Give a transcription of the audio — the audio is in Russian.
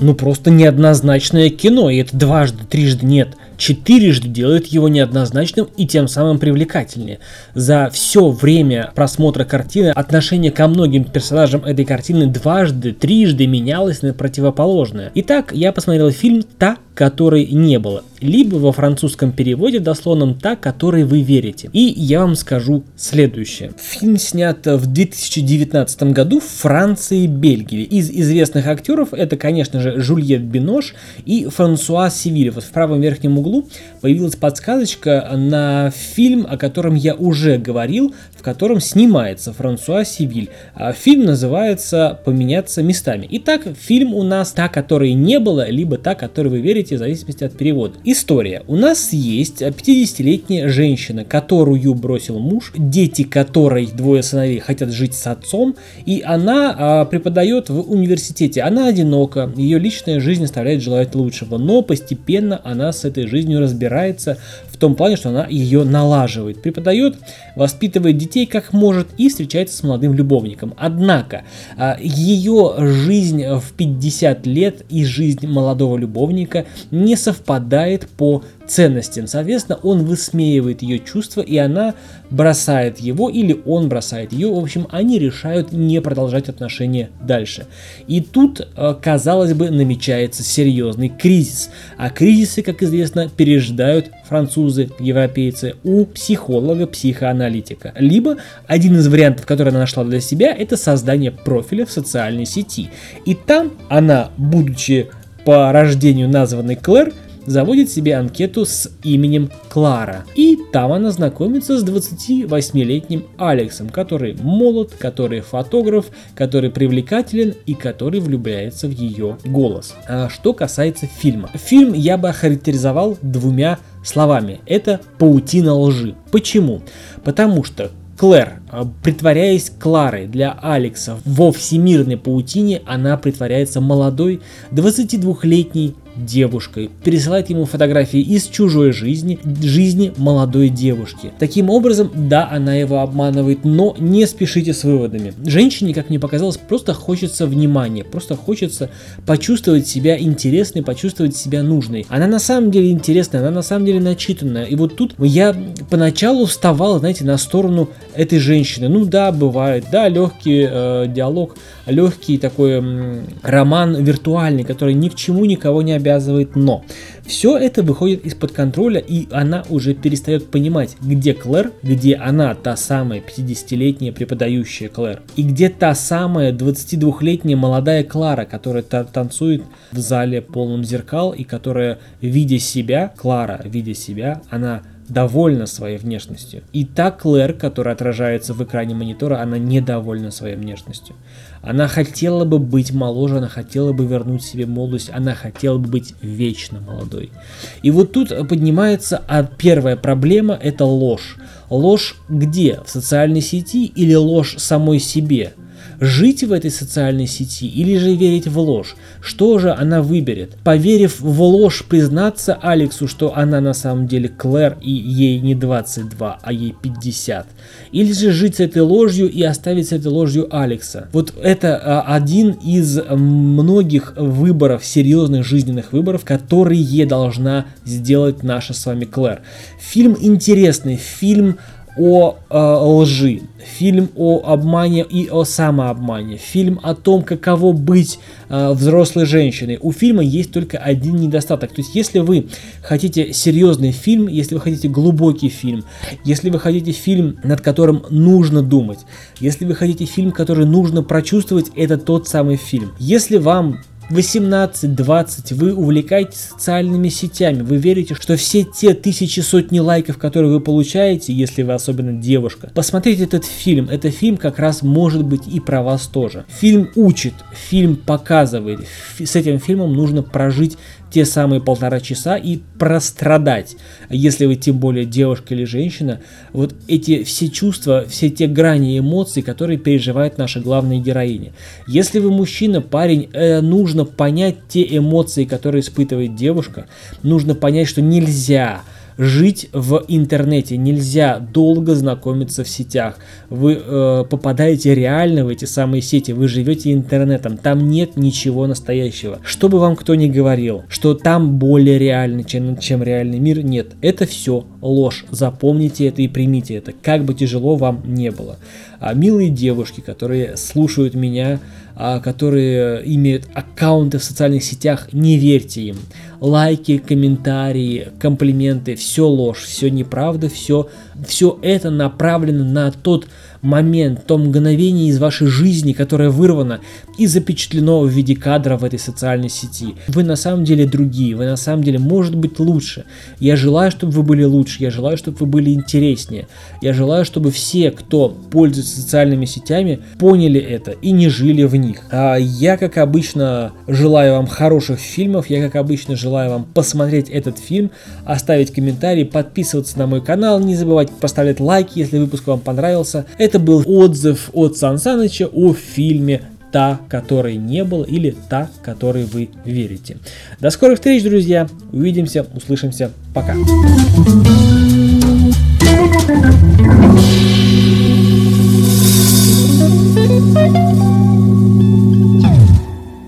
ну просто неоднозначное кино, и это дважды, трижды нет четырежды делает его неоднозначным и тем самым привлекательнее. За все время просмотра картины отношение ко многим персонажам этой картины дважды, трижды менялось на противоположное. Итак, я посмотрел фильм «Та, которой не было», либо во французском переводе дословном «Та, которой вы верите». И я вам скажу следующее. Фильм снят в 2019 году в Франции и Бельгии. Из известных актеров это, конечно же, Жульет Бинош и Франсуа Сивиль. Вот в правом верхнем углу углу появилась подсказочка на фильм, о котором я уже говорил, в котором снимается Франсуа Сивиль. А фильм называется «Поменяться местами». Итак, фильм у нас та, которой не было, либо та, которой вы верите, в зависимости от перевода. История. У нас есть 50-летняя женщина, которую бросил муж, дети которой, двое сыновей, хотят жить с отцом, и она а, преподает в университете. Она одинока, ее личная жизнь оставляет желать лучшего, но постепенно она с этой жизнью разбирается в том плане, что она ее налаживает, преподает, воспитывает детей как может и встречается с молодым любовником. Однако а, ее жизнь в 50 лет и жизнь молодого любовника не совпадает по ценностям. Соответственно, он высмеивает ее чувства, и она бросает его, или он бросает ее. В общем, они решают не продолжать отношения дальше. И тут, э, казалось бы, намечается серьезный кризис. А кризисы, как известно, переждают французы, европейцы у психолога, психоаналитика. Либо один из вариантов, который она нашла для себя, это создание профиля в социальной сети. И там она, будучи по рождению названной Клэр, заводит себе анкету с именем Клара. И там она знакомится с 28-летним Алексом, который молод, который фотограф, который привлекателен и который влюбляется в ее голос. А что касается фильма. Фильм я бы охарактеризовал двумя словами. Это паутина лжи. Почему? Потому что Клэр, а, притворяясь Кларой для Алекса во всемирной паутине, она притворяется молодой 22-летней девушкой, пересылает ему фотографии из чужой жизни, жизни молодой девушки. Таким образом, да, она его обманывает, но не спешите с выводами. Женщине, как мне показалось, просто хочется внимания, просто хочется почувствовать себя интересной, почувствовать себя нужной. Она на самом деле интересная, она на самом деле начитанная. И вот тут я поначалу вставал, знаете, на сторону этой женщины. Ну да, бывает, да, легкий э, диалог, легкий такой э, роман виртуальный, который ни к чему никого не обязывает, но все это выходит из-под контроля, и она уже перестает понимать, где Клэр, где она, та самая 50-летняя преподающая Клэр, и где та самая 22-летняя молодая Клара, которая танцует в зале полном зеркал, и которая, видя себя, Клара, видя себя, она довольна своей внешностью. И та Клэр, которая отражается в экране монитора, она недовольна своей внешностью. Она хотела бы быть моложе, она хотела бы вернуть себе молодость, она хотела бы быть вечно молодой. И вот тут поднимается а первая проблема – это ложь. Ложь где? В социальной сети или ложь самой себе? Жить в этой социальной сети или же верить в ложь? Что же она выберет? Поверив в ложь, признаться Алексу, что она на самом деле Клэр и ей не 22, а ей 50? Или же жить с этой ложью и оставить с этой ложью Алекса? Вот это а, один из многих выборов, серьезных жизненных выборов, которые должна сделать наша с вами Клэр. Фильм интересный, фильм о э, лжи, фильм о обмане и о самообмане, фильм о том, каково быть э, взрослой женщиной. У фильма есть только один недостаток. То есть, если вы хотите серьезный фильм, если вы хотите глубокий фильм, если вы хотите фильм, над которым нужно думать, если вы хотите фильм, который нужно прочувствовать, это тот самый фильм. Если вам 18-20, вы увлекаетесь социальными сетями, вы верите, что все те тысячи, сотни лайков, которые вы получаете, если вы особенно девушка, посмотрите этот фильм, этот фильм как раз может быть и про вас тоже. Фильм учит, фильм показывает, с этим фильмом нужно прожить те самые полтора часа и прострадать. Если вы тем более девушка или женщина, вот эти все чувства, все те грани эмоций, которые переживает наша главная героиня. Если вы мужчина, парень, э, нужно понять те эмоции, которые испытывает девушка, нужно понять, что нельзя жить в интернете, нельзя долго знакомиться в сетях. Вы э, попадаете реально в эти самые сети, вы живете интернетом, там нет ничего настоящего. Что бы вам кто ни говорил, что там более реально, чем, чем реальный мир, нет. Это все ложь. Запомните это и примите это, как бы тяжело вам не было. А милые девушки, которые слушают меня, а, которые имеют аккаунты в социальных сетях, не верьте им. Лайки, комментарии, комплименты, все ложь, все неправда, все, все это направлено на тот момент, то мгновение из вашей жизни, которое вырвано и запечатлено в виде кадра в этой социальной сети. Вы на самом деле другие, вы на самом деле может быть лучше. Я желаю, чтобы вы были лучше, я желаю, чтобы вы были интереснее. Я желаю, чтобы все, кто пользуется социальными сетями, поняли это и не жили в них. А я, как обычно, желаю вам хороших фильмов, я, как обычно, желаю вам посмотреть этот фильм, оставить комментарий, подписываться на мой канал, не забывать поставлять лайки, если выпуск вам понравился. Это был отзыв от Сан Саныча о фильме та, которой не было, или та, которой вы верите. До скорых встреч, друзья. Увидимся, услышимся. Пока.